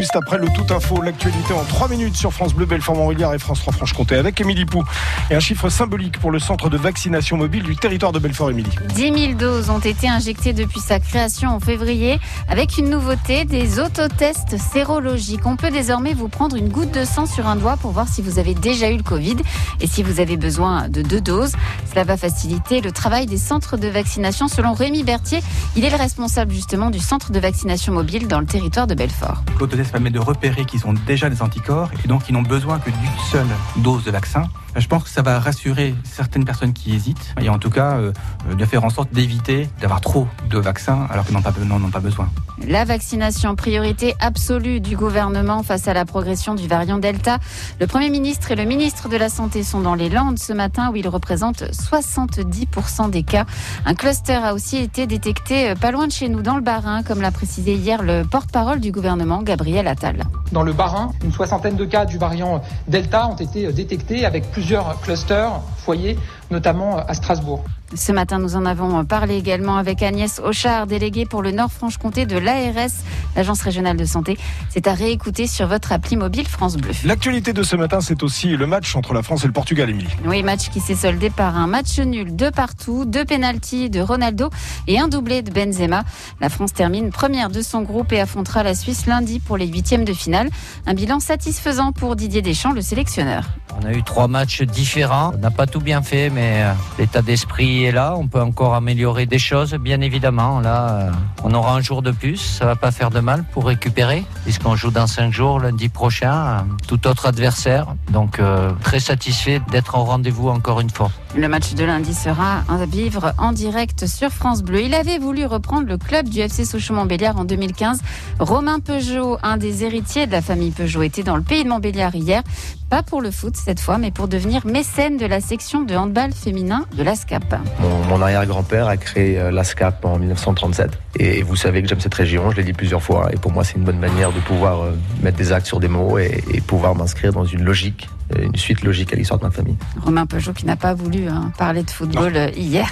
Juste après le tout info, l'actualité en 3 minutes sur France Bleu, Belfort-Montbéliard et France 3 Franche-Comté avec Émilie Pou. Et un chiffre symbolique pour le centre de vaccination mobile du territoire de Belfort-Émilie. 10 000 doses ont été injectées depuis sa création en février avec une nouveauté, des autotests sérologiques. On peut désormais vous prendre une goutte de sang sur un doigt pour voir si vous avez déjà eu le Covid et si vous avez besoin de deux doses. Cela va faciliter le travail des centres de vaccination selon Rémi Berthier. Il est le responsable justement du centre de vaccination mobile dans le territoire de Belfort permet de repérer qu'ils ont déjà des anticorps et donc ils n'ont besoin que d'une seule dose de vaccin. Je pense que ça va rassurer certaines personnes qui hésitent et en tout cas euh, de faire en sorte d'éviter d'avoir trop de vaccins alors qu'ils n'en ont pas besoin. La vaccination, priorité absolue du gouvernement face à la progression du variant Delta. Le Premier ministre et le ministre de la Santé sont dans les Landes ce matin où ils représentent 70% des cas. Un cluster a aussi été détecté euh, pas loin de chez nous dans le Bas-Rhin, comme l'a précisé hier le porte-parole du gouvernement, Gabriel Attal. Dans le Bas-Rhin, une soixantaine de cas du variant Delta ont été détectés avec plusieurs clusters, foyers, notamment à Strasbourg. Ce matin, nous en avons parlé également avec Agnès Auchard, déléguée pour le Nord-Franche-Comté de l'ARS, l'Agence régionale de santé. C'est à réécouter sur votre appli mobile France Bleu. L'actualité de ce matin, c'est aussi le match entre la France et le Portugal, Émilie. Oui, match qui s'est soldé par un match nul de partout, deux pénalties de Ronaldo et un doublé de Benzema. La France termine première de son groupe et affrontera la Suisse lundi pour les huitièmes de finale. Un bilan satisfaisant pour Didier Deschamps, le sélectionneur. On a eu trois matchs différents. On n'a pas tout bien fait, mais euh, l'état d'esprit est là. On peut encore améliorer des choses, bien évidemment. Là, euh, on aura un jour de plus. Ça va pas faire de mal pour récupérer, puisqu'on joue dans cinq jours, lundi prochain, euh, tout autre adversaire. Donc, très satisfait d'être au rendez-vous encore une fois. Le match de lundi sera à vivre en direct sur France Bleu. Il avait voulu reprendre le club du FC Sochaux-Montbéliard en 2015. Romain Peugeot, un des héritiers de la famille Peugeot, était dans le pays de Montbéliard hier. Pas pour le foot cette fois, mais pour devenir mécène de la section de handball féminin de l'ASCAP. Mon, arrière-grand-père a créé euh, l'ASCAP en 1937. Et vous savez que j'aime cette région, je l'ai dit plusieurs fois. Et pour moi, c'est une bonne manière de pouvoir euh, mettre des actes sur des mots et, pouvoir m'inscrire dans une logique euh, une suite logique à l'histoire de ma famille. Romain Peugeot qui n'a pas voulu hein, parler de football hier.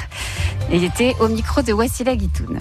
Il était au micro de Wassila Guitoun.